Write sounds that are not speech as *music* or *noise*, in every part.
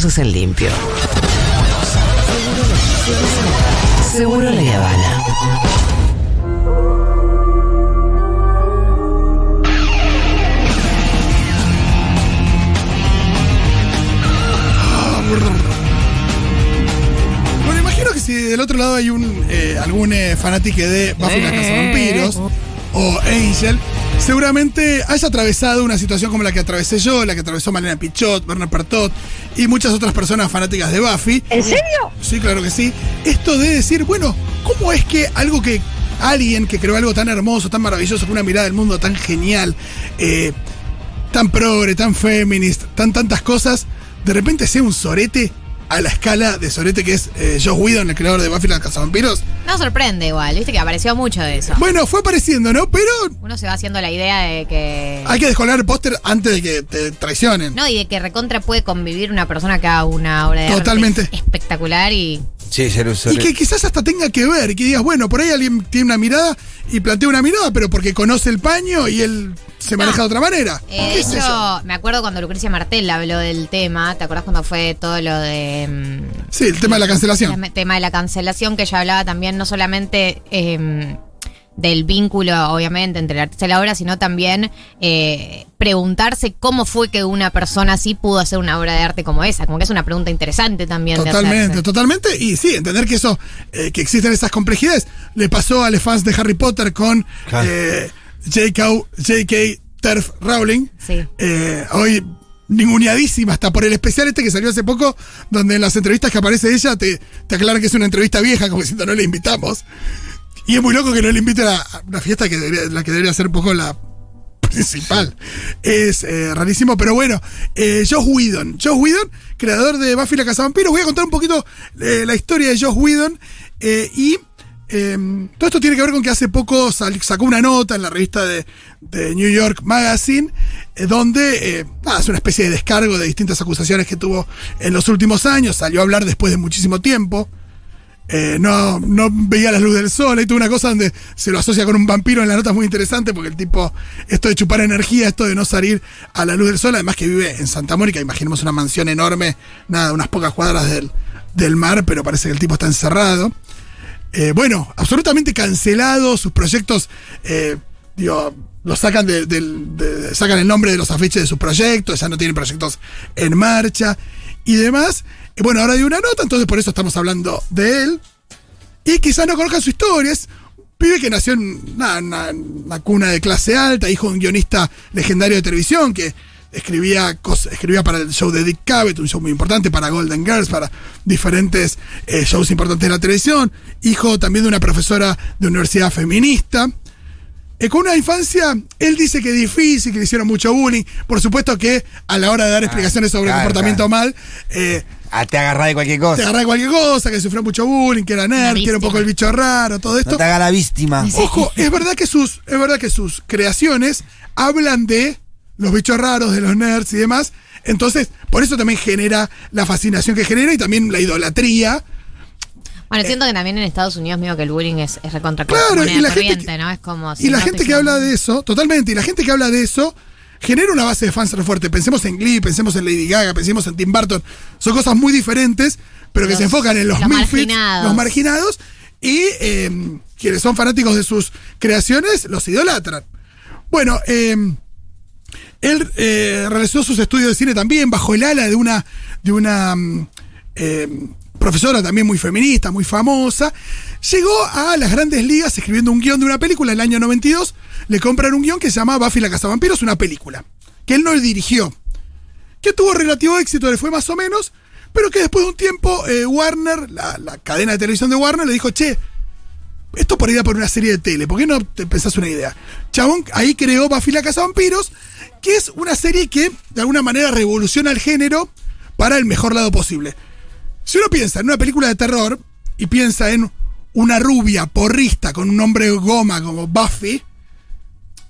cosas en limpio. Seguro la Habana. Bueno, imagino que si del otro lado hay un eh, algún eh, fanático de Buffy la Casa Vampiros o Angel, seguramente haya atravesado una situación como la que atravesé yo, la que atravesó Malena Pichot, Bernard Pertot y muchas otras personas fanáticas de Buffy. ¿En serio? Sí, claro que sí. Esto de decir, bueno, ¿cómo es que algo que alguien que creó algo tan hermoso, tan maravilloso, con una mirada del mundo tan genial, eh, tan progre, tan feminist, tan tantas cosas, de repente sea un sorete a la escala de sorete que es eh, Josh Whedon, el creador de Buffy la Cazavampiros? No sorprende igual, viste que apareció mucho de eso. Bueno, fue apareciendo, ¿no? Pero Uno se va haciendo la idea de que. hay que descolgar el póster antes de que te traicionen. No, y de que recontra puede convivir una persona que haga una obra de arte Totalmente. espectacular y. Sí, ser un Y que quizás hasta tenga que ver, que digas, bueno, por ahí alguien tiene una mirada y plantea una mirada, pero porque conoce el paño y él se maneja de otra manera. Eh, ¿Qué de hecho, me acuerdo cuando Lucrecia Martel habló del tema. ¿Te acordás cuando fue todo lo de. mm, Sí, el tema de la cancelación. El tema de la cancelación, que ella hablaba también no solamente eh, del vínculo, obviamente, entre el artista y la obra, sino también eh, preguntarse cómo fue que una persona así pudo hacer una obra de arte como esa. Como que es una pregunta interesante también. de Totalmente, hacerse. totalmente. Y sí, entender que eso, eh, que existen esas complejidades, le pasó a los fans de Harry Potter con Claro. eh, J.K. Terf Rowling. Sí. Eh, hoy ninguneadísima hasta por el especial este que salió hace poco, donde en las entrevistas que aparece ella te, te aclaran que es una entrevista vieja, como diciendo no le invitamos. Y es muy loco que no le inviten a una fiesta que debería, la que debería ser un poco la principal. Es eh, rarísimo, pero bueno. Eh, Josh Whedon. Josh Whedon, creador de Buffy la Casa Vampiros. Voy a contar un poquito eh, la historia de Josh Whedon. eh, y eh, todo esto tiene que ver con que hace poco sacó una nota en la revista de, New York Magazine, eh, donde eh, es una especie de descargo de distintas acusaciones que tuvo en los últimos años. Salió a hablar después de muchísimo tiempo. Eh, no, no veía la luz del sol. Hay toda una cosa donde se lo asocia con un vampiro en la nota es muy interesante porque el tipo, esto de chupar energía, esto de no salir a la luz del sol, además que vive en Santa Mónica, imaginemos una mansión enorme, nada, unas pocas cuadras del, del mar, pero parece que el tipo está encerrado. Eh, bueno, absolutamente cancelado, sus proyectos, eh, digo, los sacan de, sacan el nombre de los afiches de sus proyectos, ya no tienen proyectos en marcha y demás. Bueno, ahora dio una nota, entonces por eso estamos hablando de él. Y quizás no conozcan su historia, es un pibe que nació en una, una- una cuna de clase alta, hijo de un guionista legendario de televisión que escribía, cos- escribía para el show de Dick Cavett, un show muy importante, para Golden Girls, para diferentes eh, shows importantes de la televisión, hijo también de una profesora de universidad feminista. Eh, con una infancia, él dice que difícil, que le hicieron mucho bullying. Por supuesto que a la hora de dar explicaciones sobre el comportamiento claro. mal, eh, Ah, te agarrás de cualquier te cosa. agarra cualquier cosa, que sufrió mucho bullying, que era nerd, que era un poco el bicho raro, todo esto. No te hagas la víctima. Ojo, es verdad que sus, es verdad que sus creaciones hablan de los bichos raros, de los nerds y demás. Entonces, por eso también genera la fascinación que genera y también la idolatría. Bueno, siento que también en Estados Unidos, mismo que el bullying es, es recontra Claro, moneda y la gente que- ¿no? Es como. y la gente que habla de eso, totalmente, y la gente que habla de eso genera una base de fans re fuerte. Pensemos en Glee, pensemos en Lady Gaga, pensemos en Tim Burton. Son cosas muy diferentes, pero que se enfocan en los, los marginados. los marginados, y eh, quienes son fanáticos de sus creaciones los idolatran. Bueno, eh, él eh, realizó sus estudios de cine también bajo el ala de una, de una mm, eh, profesora también muy feminista, muy famosa. Llegó a las grandes ligas escribiendo un guion de una película en el año 92. Le compran un guion que se llama Buffy la Casa Vampiros, una película que él no dirigió. Que tuvo relativo éxito, le fue más o menos, pero que después de un tiempo eh, Warner, la, la cadena de televisión de Warner, le dijo, che, esto por da por una serie de tele, ¿por qué no te pensás una idea? Chabón ahí creó Buffy la Casa Vampiros, que es una serie que de alguna manera revoluciona el género para el mejor lado posible. Si uno piensa en una película de terror y piensa en una rubia porrista con un nombre goma como Buffy,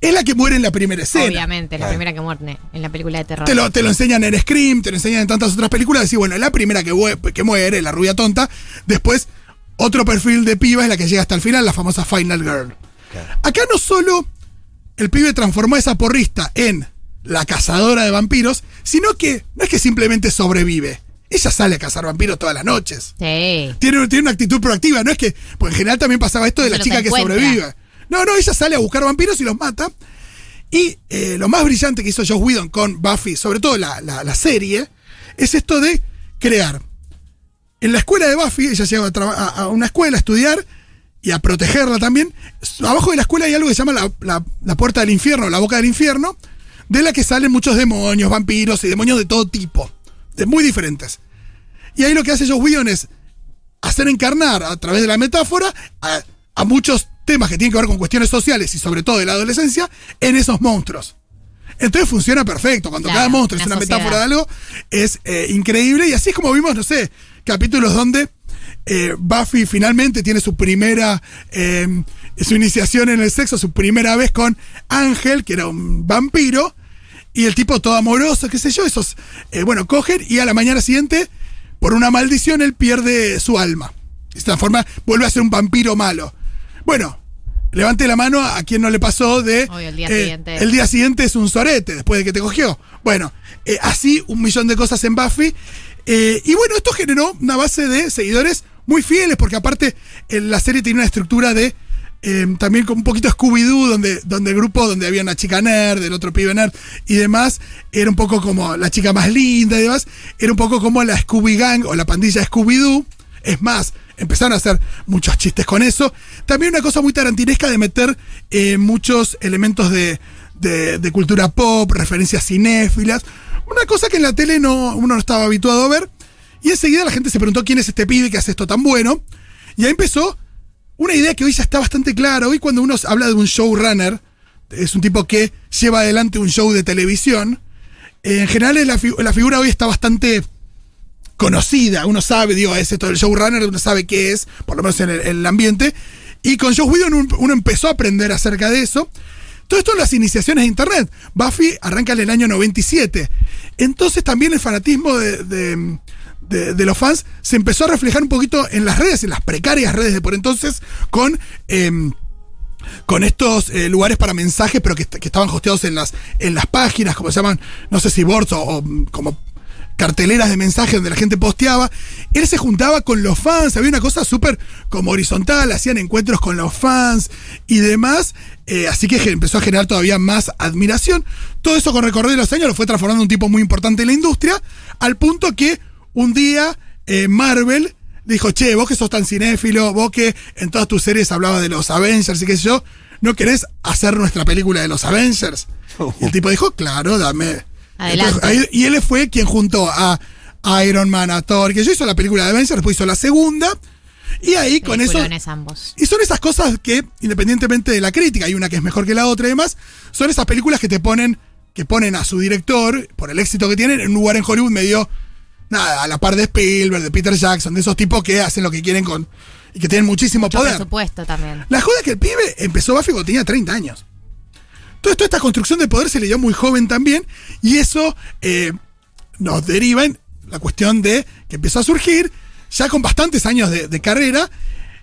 es la que muere en la primera escena. Obviamente, la primera que muere en la película de terror. Te lo, te lo enseñan en Scream, te lo enseñan en tantas otras películas. Decís, bueno, la primera que, que muere, la rubia tonta. Después, otro perfil de piba es la que llega hasta el final, la famosa Final Girl. Acá no solo el pibe transformó a esa porrista en la cazadora de vampiros, sino que no es que simplemente sobrevive. Ella sale a cazar vampiros todas las noches. Sí. Tiene, tiene una actitud proactiva, no es que. Porque en general también pasaba esto de la chica que sobrevive. No, no, ella sale a buscar vampiros y los mata. Y eh, lo más brillante que hizo Joss Whedon con Buffy, sobre todo la, la- la serie, es esto de crear. En la escuela de Buffy, ella llega a, a- una escuela a estudiar y a protegerla también. Abajo de la escuela hay algo que se llama la, la- la puerta del infierno, la boca del infierno, de la que salen muchos demonios, vampiros y demonios de todo tipo, de muy diferentes. Y ahí lo que hace Joss Whedon es hacer encarnar a través de la metáfora a, a muchos temas que tienen que ver con cuestiones sociales y sobre todo de la adolescencia en esos monstruos. Entonces funciona perfecto. Cuando Claro, cada monstruo es una metáfora de algo, es eh, increíble. Y así es como vimos, no sé, capítulos donde eh, Buffy finalmente tiene su primera, eh, su iniciación en el sexo, su primera vez con Ángel, que era un vampiro. Y el tipo todo amoroso, qué sé yo, esos, eh, bueno, cogen y a la mañana siguiente, por una maldición, él pierde su alma. Y se transforma, vuelve a ser un vampiro malo. Bueno, levante la mano a quien no le pasó de... Obvio, el día eh, siguiente. El día siguiente es un sorete después de que te cogió. Bueno, eh, así un millón de cosas en Buffy. Eh, y bueno, esto generó una base de seguidores muy fieles, porque aparte la serie tiene una estructura de eh, también con un poquito Scooby-Doo, donde, donde el grupo, donde había una chica nerd, el otro pibe nerd y demás, era un poco como la chica más linda y demás, era un poco como la Scooby Gang o la pandilla Scooby-Doo. Es más, empezaron a hacer muchos chistes con eso. También una cosa muy tarantinesca de meter eh, muchos elementos de, de- de cultura pop, referencias cinéfilas. Una cosa que en la tele no, uno no estaba habituado a ver. Y enseguida la gente se preguntó quién es este pibe que hace esto tan bueno. Y ahí empezó una idea que hoy ya está bastante clara. Hoy cuando uno habla de un showrunner, es un tipo que lleva adelante un show de televisión. eh, En general la, la figura hoy está bastante conocida, uno sabe, digo, es esto del showrunner, uno sabe qué es, por lo menos en el, en el ambiente. Y con Joe Whedon un- uno empezó a aprender acerca de eso. Todo esto en las iniciaciones de Internet. Buffy arranca en el año 97. Entonces también el fanatismo de- de- los fans se empezó a reflejar un poquito en las redes, en las precarias redes de por entonces, con... em, con estos eh, lugares para mensajes, pero que, que estaban hosteados en las, en las páginas, como se llaman, no sé si boards o, como carteleras de mensajes donde la gente posteaba. Él se juntaba con los fans, había una cosa súper como horizontal, hacían encuentros con los fans y demás. eh, así que empezó a generar todavía más admiración. Todo eso con recorrido de los años lo fue transformando en un tipo muy importante en la industria, al punto que un día eh, Marvel dijo, che, vos que sos tan cinéfilo, vos que en todas tus series hablabas de los Avengers y qué sé yo, ¿no querés hacer nuestra película de los Avengers? Y el tipo dijo, claro, dame. Adelante. Entonces, ahí- y él fue quien juntó a Iron Man, a Thor, que yo hizo la película de Avengers, después hizo la segunda, y ahí con eso... Ambos. Y son esas cosas que, independientemente de la crítica, hay una que es mejor que la otra y demás, son esas películas que te ponen, que ponen a su director, por el éxito que tienen, en un lugar en Hollywood medio, nada, a la par de Spielberg, de Peter Jackson, de esos tipos que hacen lo que quieren con, y que tienen muchísimo Mucho poder. presupuesto también. La joda es que el pibe empezó Buffy cuando tenía 30 años. Entonces, toda esta construcción de poder se le dio muy joven también, y eso eh, nos deriva en la cuestión de que empezó a surgir, ya con bastantes años de, de carrera,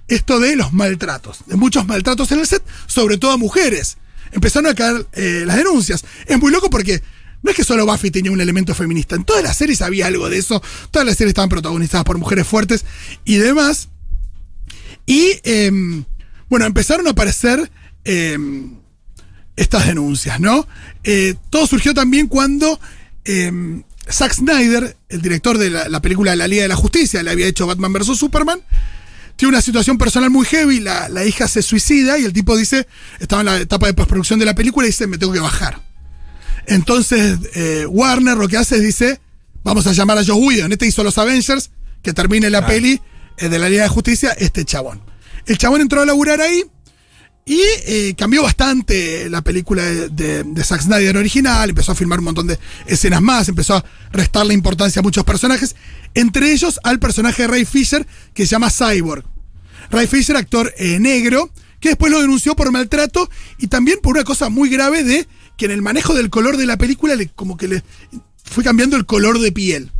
esto de los maltratos, de muchos maltratos en el set, sobre todo a mujeres. Empezaron a caer eh, las denuncias. Es muy loco porque no es que solo Buffy tenía un elemento feminista, en todas las series había algo de eso, todas las series estaban protagonizadas por mujeres fuertes y demás. Y em, bueno, empezaron a aparecer em, estas denuncias, ¿no? Eh, todo surgió también cuando em, Zack Snyder, el director de la, la película La Liga de la Justicia, le había hecho Batman vs. Superman, tiene una situación personal muy heavy, la, la hija se suicida y el tipo dice, estaba en la etapa de postproducción de la película y dice, me tengo que bajar. Entonces eh, Warner lo que hace es dice, vamos a llamar a Joe Whedon, este hizo los Avengers, que termine la peli eh, de la Liga de Justicia, este chabón. El chabón entró a laburar ahí y eh, cambió bastante la película de, de- de Zack Snyder original, empezó a filmar un montón de escenas más, empezó a restarle importancia a muchos personajes, entre ellos al personaje de Ray Fisher que se llama Cyborg. Ray Fisher, actor negro, que después lo denunció por maltrato y también por una cosa muy grave de que en el manejo del color de la película le, como que le fue cambiando el color de piel.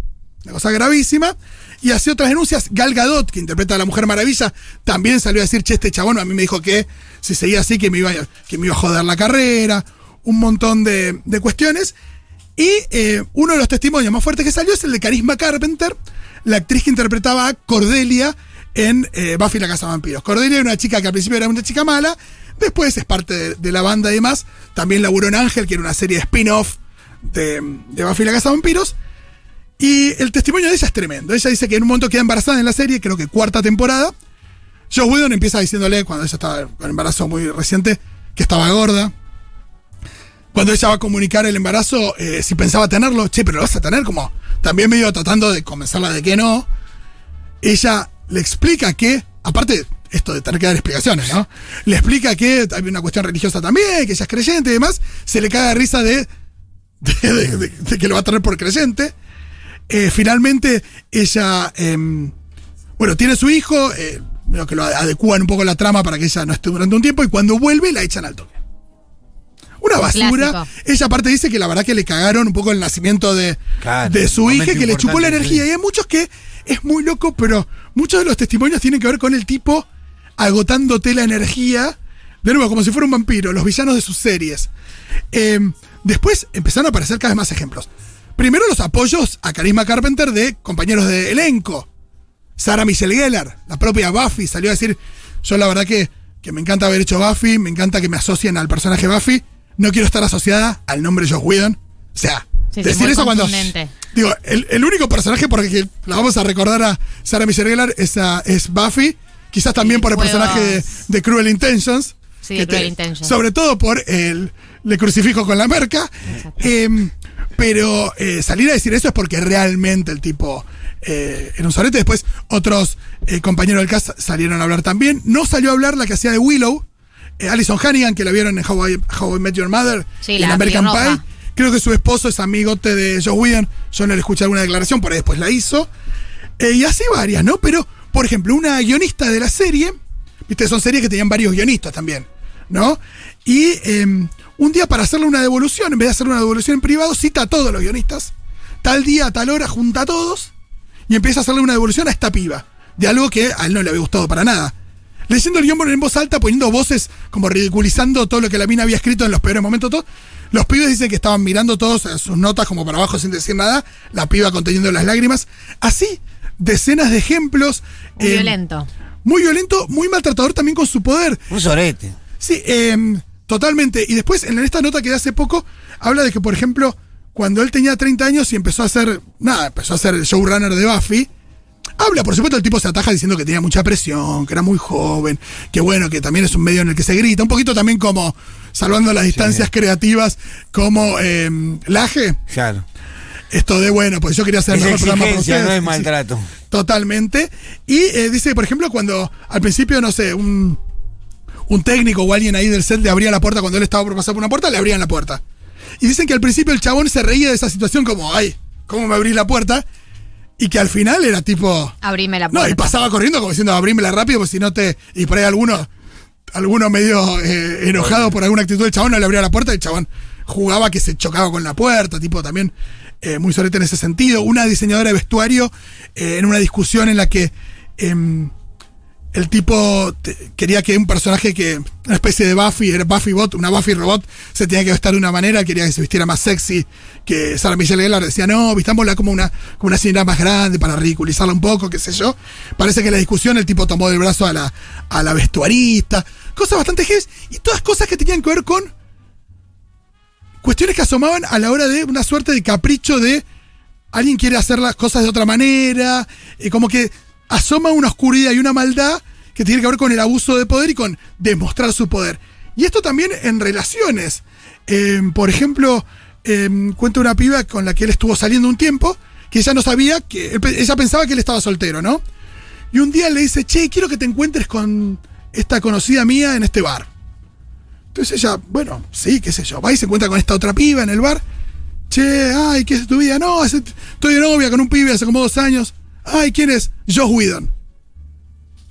Una cosa gravísima. Y hacía otras denuncias. Gal Gadot, que interpreta a la Mujer Maravilla, también salió a decir, che, este chabón a mí me dijo que si seguía así que me iba, a- que me iba a joder la carrera. Un montón de, de cuestiones. Y eh, uno de los testimonios más fuertes que salió es el de Carisma Carpenter, la actriz que interpretaba a Cordelia en eh, Buffy la Casa de Vampiros. Cordelia era una chica que al principio era una chica mala, después es parte de, la banda y demás. También laburó en Ángel, que era una serie de spin-off de, de Buffy la Casa Vampiros. Y el testimonio de ella es tremendo. Ella dice que en un momento queda embarazada en la serie, creo que cuarta temporada. Joe Whedon empieza diciéndole, cuando ella estaba con embarazo muy reciente, que estaba gorda. Cuando ella va a comunicar el embarazo, eh, si pensaba tenerlo, che, pero lo vas a tener como también medio tratando de convencerla de que no. Ella le explica que, aparte, esto de tener que dar explicaciones, ¿no? Le explica que hay una cuestión religiosa también, que ella es creyente y demás. Se le caga de risa de, de, de- de- de que lo va a tener por creyente. Eh, finalmente, ella, em, bueno, tiene su hijo, eh, que lo adecúan un poco la trama para que ella no esté durante un tiempo y cuando vuelve la echan al toque. Una basura. Clásico. Ella aparte dice que la verdad que le cagaron un poco el nacimiento de, Claro, de su hija, que le chupó la energía. sí. Y hay muchos que es muy loco, pero muchos de los testimonios tienen que ver con el tipo agotándote la energía. De nuevo, como si fuera un vampiro, los villanos de sus series. Eh, después empezaron a aparecer cada vez más ejemplos. Primero los apoyos a Carisma Carpenter de compañeros de elenco. Sarah Michelle Gellar, la propia Buffy, salió a decir, yo la verdad que, que me encanta haber hecho Buffy, me encanta que me asocien al personaje Buffy, no quiero estar asociada al nombre Josh Whedon. O sea, Sí, decir eso cuando... Digo, el, el único personaje por el que la vamos a recordar a Sarah Michelle Gellar es, a- es Buffy, quizás también por el personaje de, de Cruel Intentions. Sí, Cruel Intentions. Sobre todo por el le crucifijo con la merca. Em, pero eh, salir a decir eso es porque realmente el tipo eh, era un sorete. Después otros eh, compañeros del cast salieron a hablar también. No salió a hablar la que hacía de Willow, eh, Alison Hannigan, que la vieron en How I, How I Met Your Mother Sí, en la American. Pie. Creo que su esposo es amigote de Joe Whedon. Yo no le escuché alguna declaración, por ahí después la hizo. Y así varias, ¿no? Pero, por ejemplo, una guionista de la serie, viste, son series que tenían varios guionistas también, ¿no? Y eh, un día para hacerle una devolución, en vez de hacerle una devolución en privado, cita a todos los guionistas. Tal día, a tal hora, junta a todos y empieza a hacerle una devolución a esta piba. De algo que a él no le había gustado para nada. Leyendo el guion en voz alta, poniendo voces como ridiculizando todo lo que la mina había escrito en los peores momentos, todo. Los pibes dicen que estaban mirando todos eh, sus notas como para abajo sin decir nada, la piba conteniendo las lágrimas. Así, decenas de ejemplos. Muy eh, violento. Muy violento, muy maltratador también con su poder. Un sorete. Sí, eh, totalmente. Y después, en esta nota que de hace poco, habla de que, por ejemplo, cuando él tenía 30 años y empezó a hacer, nada, empezó a ser el showrunner de Buffy, habla, por supuesto, el tipo se ataja diciendo que tenía mucha presión, que era muy joven, que bueno, que también es un medio en el que se grita, un poquito también como, salvando las distancias creativas, como eh, Laje, Claro. Esto de, bueno, pues yo quería hacer el mejor programa para ustedes. no es maltrato. Totalmente. Y eh, dice, por ejemplo, cuando al principio, no sé, un, un técnico o alguien ahí del set le abría la puerta cuando él estaba por pasar por una puerta, le abrían la puerta. Y dicen que al principio el chabón se reía de esa situación como, ay, ¿cómo me abrís la puerta? Y que al final era tipo... Abrime la No, y pasaba corriendo como diciendo, abrímela rápido, porque si no te... Y por ahí alguno, alguno medio eh, enojado por alguna actitud del chabón, no le abría la puerta y el chabón jugaba que se chocaba con la puerta, tipo también eh, muy solete en ese sentido. Una diseñadora de vestuario eh, en una discusión en la que em, el tipo quería que un personaje que, una especie de Buffy, era Buffy Bot, una Buffy robot, se tenía que vestir de una manera, quería que se vistiera más sexy que Sarah Michelle Gellar. Decía, no, vistámosla como una, como una señora más grande para ridiculizarla un poco, qué sé yo. Parece que en la discusión el tipo tomó del brazo a la, a la vestuarista. Cosas bastante heavy y todas cosas que tenían que ver con cuestiones que asomaban a la hora de una suerte de capricho de alguien quiere hacer las cosas de otra manera, y como que asoma una oscuridad y una maldad que tiene que ver con el abuso de poder y con demostrar su poder. Y esto también en relaciones. Eh, por ejemplo, eh, cuenta una piba con la que él estuvo saliendo un tiempo, que ella no sabía, que ella pensaba que él estaba soltero, ¿no? Y un día le dice, che, quiero que te encuentres con esta conocida mía en este bar. Entonces ella, bueno, sí, qué sé yo, va y se encuentra con esta otra piba en el bar. Che, ay, ¿qué es tu vida? No, estoy de novia con un pibe hace como dos años. Ay, ¿quién es? Josh Whedon.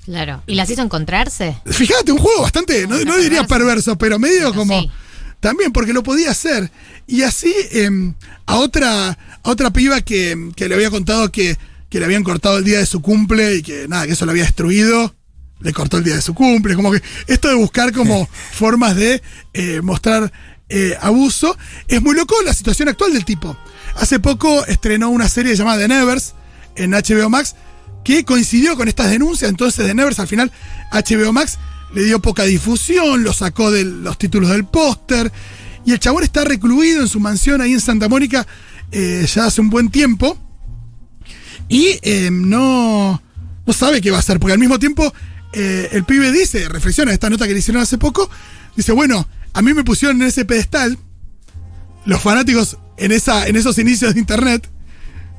Claro. ¿Y las hizo encontrarse? Fíjate, un juego bastante, no, no diría perverso, pero medio como. sí. También, porque lo podía hacer. Y así, em, a otra a otra piba que, que le había contado que, que le habían cortado el día de su cumple y que nada, que eso lo había destruido, le cortó el día de su cumple. Como que esto de buscar como *laughs* formas de eh, mostrar eh, abuso. Es muy loco la situación actual del tipo. Hace poco estrenó una serie llamada The Nevers en HBO Max que coincidió con estas denuncias. Entonces, The Nevers al final, HBO Max le dio poca difusión, lo sacó de los títulos del póster. Y el chabón está recluido en su mansión ahí en Santa Mónica eh, ya hace un buen tiempo. Y no, no sabe qué va a hacer, porque al mismo tiempo eh, el pibe dice, reflexiona esta nota que le hicieron hace poco, dice, bueno, a mí me pusieron en ese pedestal, los fanáticos en, esa, en esos inicios de internet,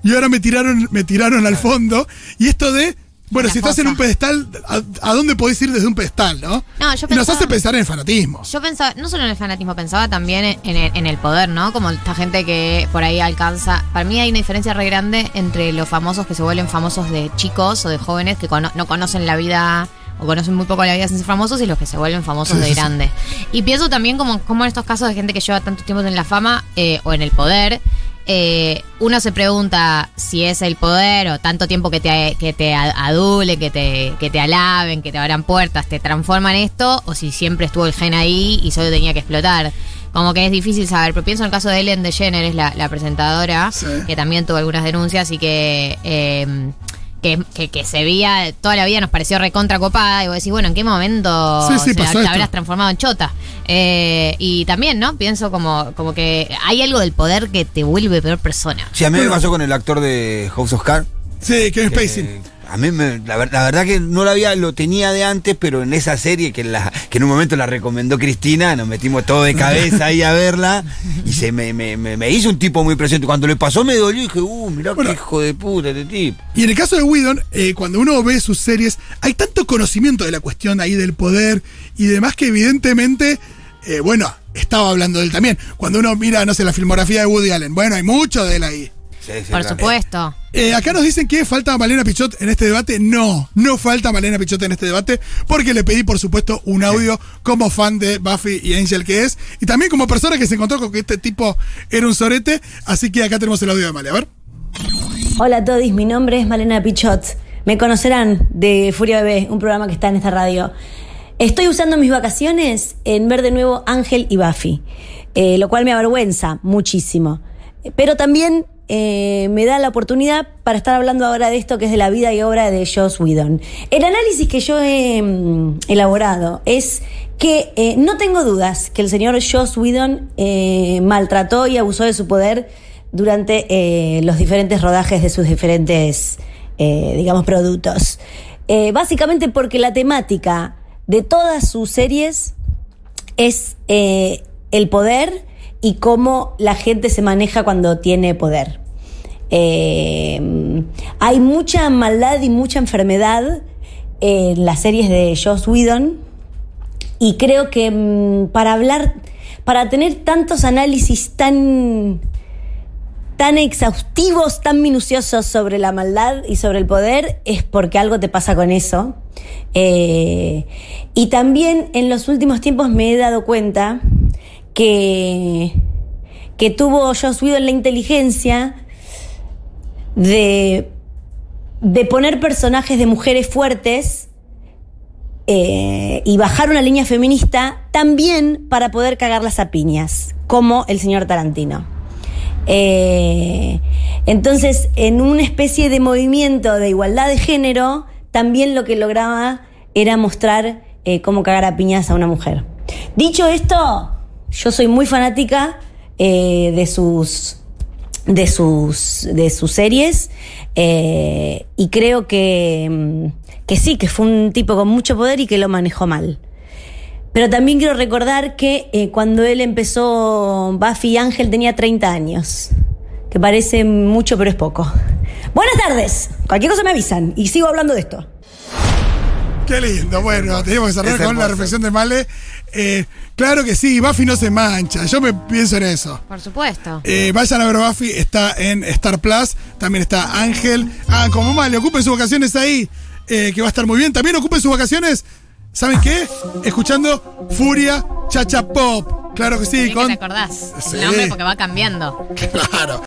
y ahora me tiraron, me tiraron al fondo, y esto de, bueno, si estás en un pedestal, ¿a, a dónde podés ir desde un pedestal, no? No, yo y nos pensaba- hace pensar en el fanatismo. Yo pensaba, no solo en el fanatismo, pensaba también en, en el, en el poder, ¿no? Como esta gente que por ahí alcanza. Para mí hay una diferencia re grande entre los famosos que se vuelven famosos de chicos o de jóvenes que cono- no conocen la vida o conocen muy poco la vida sin ser famosos y los que se vuelven famosos de grandes. Y pienso también como, como en estos casos de gente que lleva tanto tiempo en la fama eh, o en el poder. eh, uno se pregunta si es el poder o tanto tiempo que te, que te a- adule, que te, que te alaben, que te abran puertas, te transforman esto, o si siempre estuvo el gen ahí y solo tenía que explotar. Como que es difícil saber, pero pienso en el caso de Ellen DeGeneres, la, la presentadora, Sí. que también tuvo algunas denuncias y que, eh, que, que- que se veía, toda la vida nos pareció recontra copada, y vos decís, bueno, ¿en qué momento Sí, se- habrás transformado en chota? Eh, y también, ¿no? Pienso como, como que hay algo del poder que te vuelve peor persona. Sí, a mí me pasó con el actor de House of Cards. Sí, Kevin que Spacey. A mí me- la, ver- la verdad que no lo había, lo tenía de antes, pero en esa serie que, la, que en un momento la recomendó Cristina, nos metimos todo de cabeza ahí a verla y se me, me, me- me hizo un tipo muy presente. Cuando le pasó me dolió y dije, uh, mirá Bueno. qué hijo de puta este tipo. Y en el caso de Whedon, eh, cuando uno ve sus series, hay tanto conocimiento de la cuestión ahí del poder y demás que evidentemente, eh, bueno, estaba hablando de él también. Cuando uno mira, no sé, la filmografía de Woody Allen, bueno, hay mucho de él ahí. Sí, sí, Por claro. supuesto. Eh, acá nos dicen que falta Malena Pichot en este debate. No, no falta Malena Pichot en este debate, porque le pedí, por supuesto, un audio como fan de Buffy y Angel que es, y también como persona que se encontró con que este tipo era un sorete. Así que acá tenemos el audio de Male. A ver. Hola a todos, mi nombre es Malena Pichot. Me conocerán de Furia Bebé, un programa que está en esta radio. Estoy usando mis vacaciones en ver de nuevo Ángel y Buffy, eh, lo cual me avergüenza muchísimo. Pero también eh, me da la oportunidad para estar hablando ahora de esto que es de la vida y obra de Joss Whedon. El análisis que yo he mm, elaborado es que eh, no tengo dudas que el señor Joss Whedon eh, maltrató y abusó de su poder durante los diferentes rodajes de sus diferentes, digamos, productos. Básicamente porque la temática de todas sus series es el poder y cómo la gente se maneja cuando tiene poder. Eh, hay mucha maldad y mucha enfermedad en las series de Joss Whedon y creo que mm, para hablar, para tener tantos análisis tan tan exhaustivos, tan minuciosos sobre la maldad y sobre el poder, es porque algo te pasa con eso. Eh, y también en los últimos tiempos me he dado cuenta que, que tuvo Joss Whedon la inteligencia de, de poner personajes de mujeres fuertes eh, y bajar una línea feminista también para poder cagarlas a piñas, como el señor Tarantino. Eh, entonces, en una especie de movimiento de igualdad de género, también lo que lograba era mostrar eh, cómo cagar a piñas a una mujer. Dicho esto, yo soy muy fanática eh, de sus de sus de sus series eh, y creo que, mm, que sí, que fue un tipo con mucho poder y que lo manejó mal. Pero también quiero recordar que eh, cuando él empezó Buffy Ángel tenía 30 años. Que parece mucho, pero es poco. Buenas tardes. Cualquier cosa me avisan. Y sigo hablando de esto. Qué lindo. Bueno, tenemos que cerrar Es con la reflexión de Male. Eh, claro que sí, Buffy no se mancha. Yo me pienso en eso. Por supuesto. Eh, vayan a ver Buffy, está en Star Plus, también está Ángel. Ah, como Male, ocupen sus vacaciones ahí, eh, que va a estar muy bien. También ocupen sus vacaciones, ¿saben qué? Escuchando Furia Chacha Pop. Claro que sí, Bien que con. te acordás Sí. el nombre porque va cambiando. *laughs* Claro.